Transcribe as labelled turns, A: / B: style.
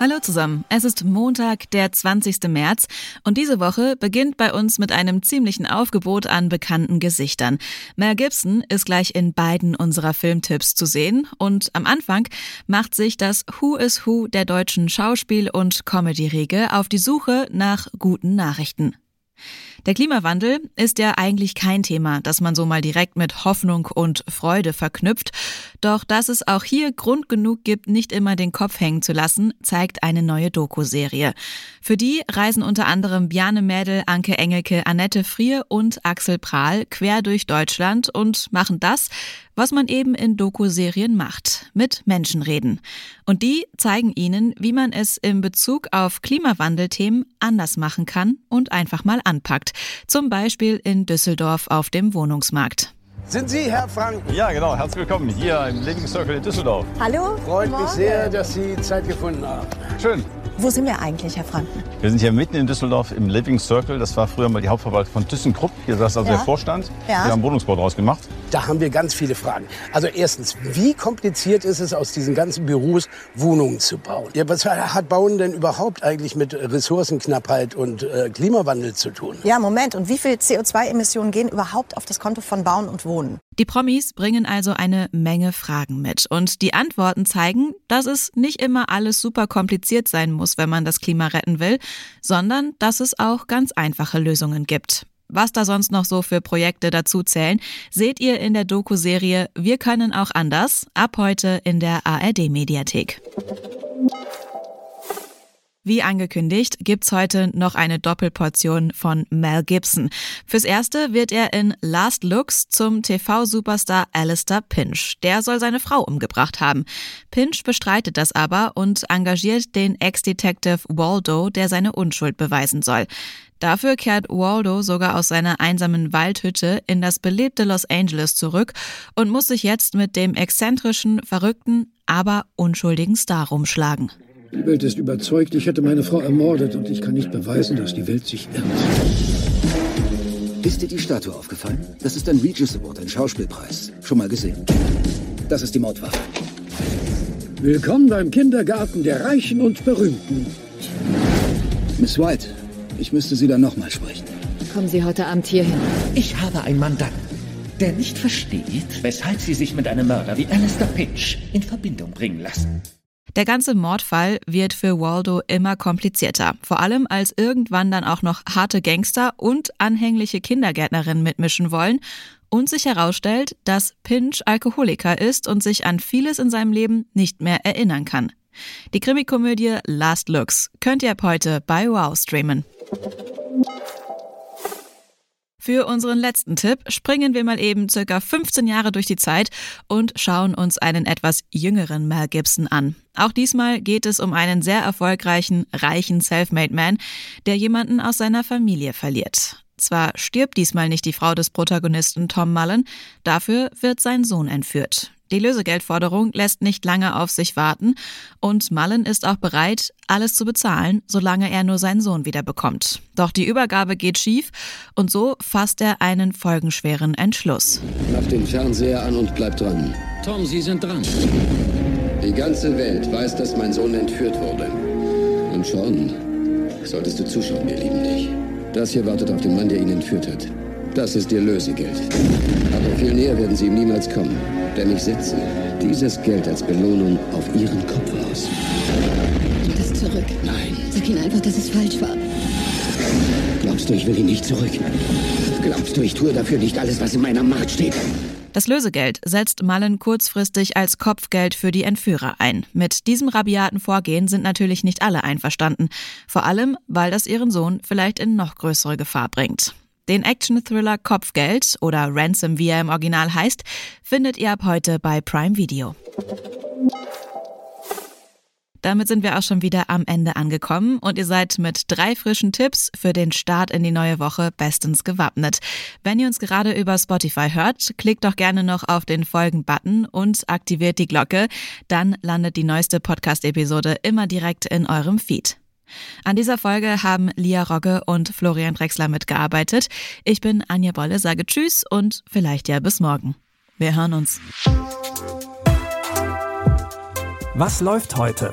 A: Hallo zusammen, es ist Montag, der 20. März und diese Woche beginnt bei uns mit einem ziemlichen Aufgebot an bekannten Gesichtern. Mel Gibson ist gleich in beiden unserer Filmtipps zu sehen und am Anfang macht sich das Who is Who der deutschen Schauspiel- und Comedy-Riege auf die Suche nach guten Nachrichten. Der Klimawandel ist ja eigentlich kein Thema, das man so mal direkt mit Hoffnung und Freude verknüpft. Doch dass es auch hier Grund genug gibt, nicht immer den Kopf hängen zu lassen, zeigt eine neue Doku-Serie. Für die reisen unter anderem Bjarne Mädel, Anke Engelke, Annette Frier und Axel Prahl quer durch Deutschland und machen das, was man eben in Doku-Serien macht, mit Menschen reden. Und die zeigen ihnen, wie man es in Bezug auf Klimawandelthemen anders machen kann und einfach mal anpackt. Zum Beispiel in Düsseldorf auf dem Wohnungsmarkt.
B: Sind Sie Herr Frank?
C: Ja, genau. Herzlich willkommen hier im Living Circle in Düsseldorf.
D: Hallo.
B: Freut mich sehr, dass Sie Zeit gefunden haben.
C: Schön.
D: Wo sind wir eigentlich, Herr Franken?
C: Wir sind hier mitten in Düsseldorf im Living Circle. Das war früher mal die Hauptverwaltung von ThyssenKrupp. Hier saß also
D: Ja.
C: der Vorstand.
D: Ja.
C: Wir haben Wohnungsbau draus gemacht.
B: Da haben wir ganz viele Fragen. Also erstens, wie kompliziert ist es, aus diesen ganzen Büros Wohnungen zu bauen? Ja, was hat Bauen denn überhaupt eigentlich mit Ressourcenknappheit und äh, Klimawandel zu tun?
D: Ja, Moment. Und wie viel CO2-Emissionen gehen überhaupt auf das Konto von Bauen und Wohnen?
A: Die Promis bringen also eine Menge Fragen mit und die Antworten zeigen, dass es nicht immer alles super kompliziert sein muss, wenn man das Klima retten will, sondern dass es auch ganz einfache Lösungen gibt. Was da sonst noch so für Projekte dazu zählen, seht ihr in der Doku-Serie Wir können auch anders, ab heute in der ARD-Mediathek. Wie angekündigt, gibt's heute noch eine Doppelportion von Mel Gibson. Fürs erste wird er in Last Looks zum TV-Superstar Alistair Pinch. Der soll seine Frau umgebracht haben. Pinch bestreitet das aber und engagiert den Ex-Detective Waldo, der seine Unschuld beweisen soll. Dafür kehrt Waldo sogar aus seiner einsamen Waldhütte in das belebte Los Angeles zurück und muss sich jetzt mit dem exzentrischen, verrückten, aber unschuldigen Star rumschlagen.
E: Die Welt ist überzeugt, ich hätte meine Frau ermordet und ich kann nicht beweisen, dass die Welt sich irrt.
F: Ist dir die Statue aufgefallen? Das ist ein Regis Award, ein Schauspielpreis. Schon mal gesehen? Das ist die Mordwaffe.
E: Willkommen beim Kindergarten der Reichen und Berühmten.
F: Miss White, ich müsste Sie dann nochmal sprechen.
G: Kommen Sie heute Abend hierhin.
H: Ich habe einen Mandanten, der nicht versteht, weshalb Sie sich mit einem Mörder wie Alistair Pinch in Verbindung bringen lassen.
A: Der ganze Mordfall wird für Waldo immer komplizierter, vor allem als irgendwann dann auch noch harte Gangster und anhängliche Kindergärtnerinnen mitmischen wollen und sich herausstellt, dass Pinch Alkoholiker ist und sich an vieles in seinem Leben nicht mehr erinnern kann. Die Krimikomödie Last Looks könnt ihr ab heute bei Wow streamen. Für unseren letzten Tipp springen wir mal eben circa 15 Jahre durch die Zeit und schauen uns einen etwas jüngeren Mel Gibson an. Auch diesmal geht es um einen sehr erfolgreichen, reichen Selfmade Man, der jemanden aus seiner Familie verliert. Zwar stirbt diesmal nicht die Frau des Protagonisten Tom Mullen, dafür wird sein Sohn entführt. Die Lösegeldforderung lässt nicht lange auf sich warten und Mullen ist auch bereit, alles zu bezahlen, solange er nur seinen Sohn wieder bekommt. Doch die Übergabe geht schief und so fasst er einen folgenschweren Entschluss.
I: Mach den Fernseher an und bleib dran.
E: Tom, Sie sind dran.
I: Die ganze Welt weiß, dass mein Sohn entführt wurde. Und schon solltest du zuschauen, ihr Lieben nicht. Das hier wartet auf den Mann, der ihn entführt hat. Das ist ihr Lösegeld. Aber viel näher werden sie ihm niemals kommen. Denn ich setze dieses Geld als Belohnung auf ihren Kopf aus.
G: Gib das zurück.
I: Nein.
G: Sag ihnen einfach, dass es falsch war.
I: Glaubst du, ich will ihn nicht zurück? Glaubst du, ich tue dafür nicht alles, was in meiner Macht steht?
A: Das Lösegeld setzt Mullen kurzfristig als Kopfgeld für die Entführer ein. Mit diesem rabiaten Vorgehen sind natürlich nicht alle einverstanden. Vor allem, weil das ihren Sohn vielleicht in noch größere Gefahr bringt. Den Action-Thriller Kopfgeld oder Ransom, wie er im Original heißt, findet ihr ab heute bei Prime Video. Damit sind wir auch schon wieder am Ende angekommen und ihr seid mit drei frischen Tipps für den Start in die neue Woche bestens gewappnet. Wenn ihr uns gerade über Spotify hört, klickt doch gerne noch auf den Folgen-Button und aktiviert die Glocke. Dann landet die neueste Podcast-Episode immer direkt in eurem Feed. An dieser Folge haben Lia Rogge und Florian Drexler mitgearbeitet. Ich bin Anja Bolle, sage Tschüss und vielleicht ja bis morgen. Wir hören uns.
J: Was läuft heute?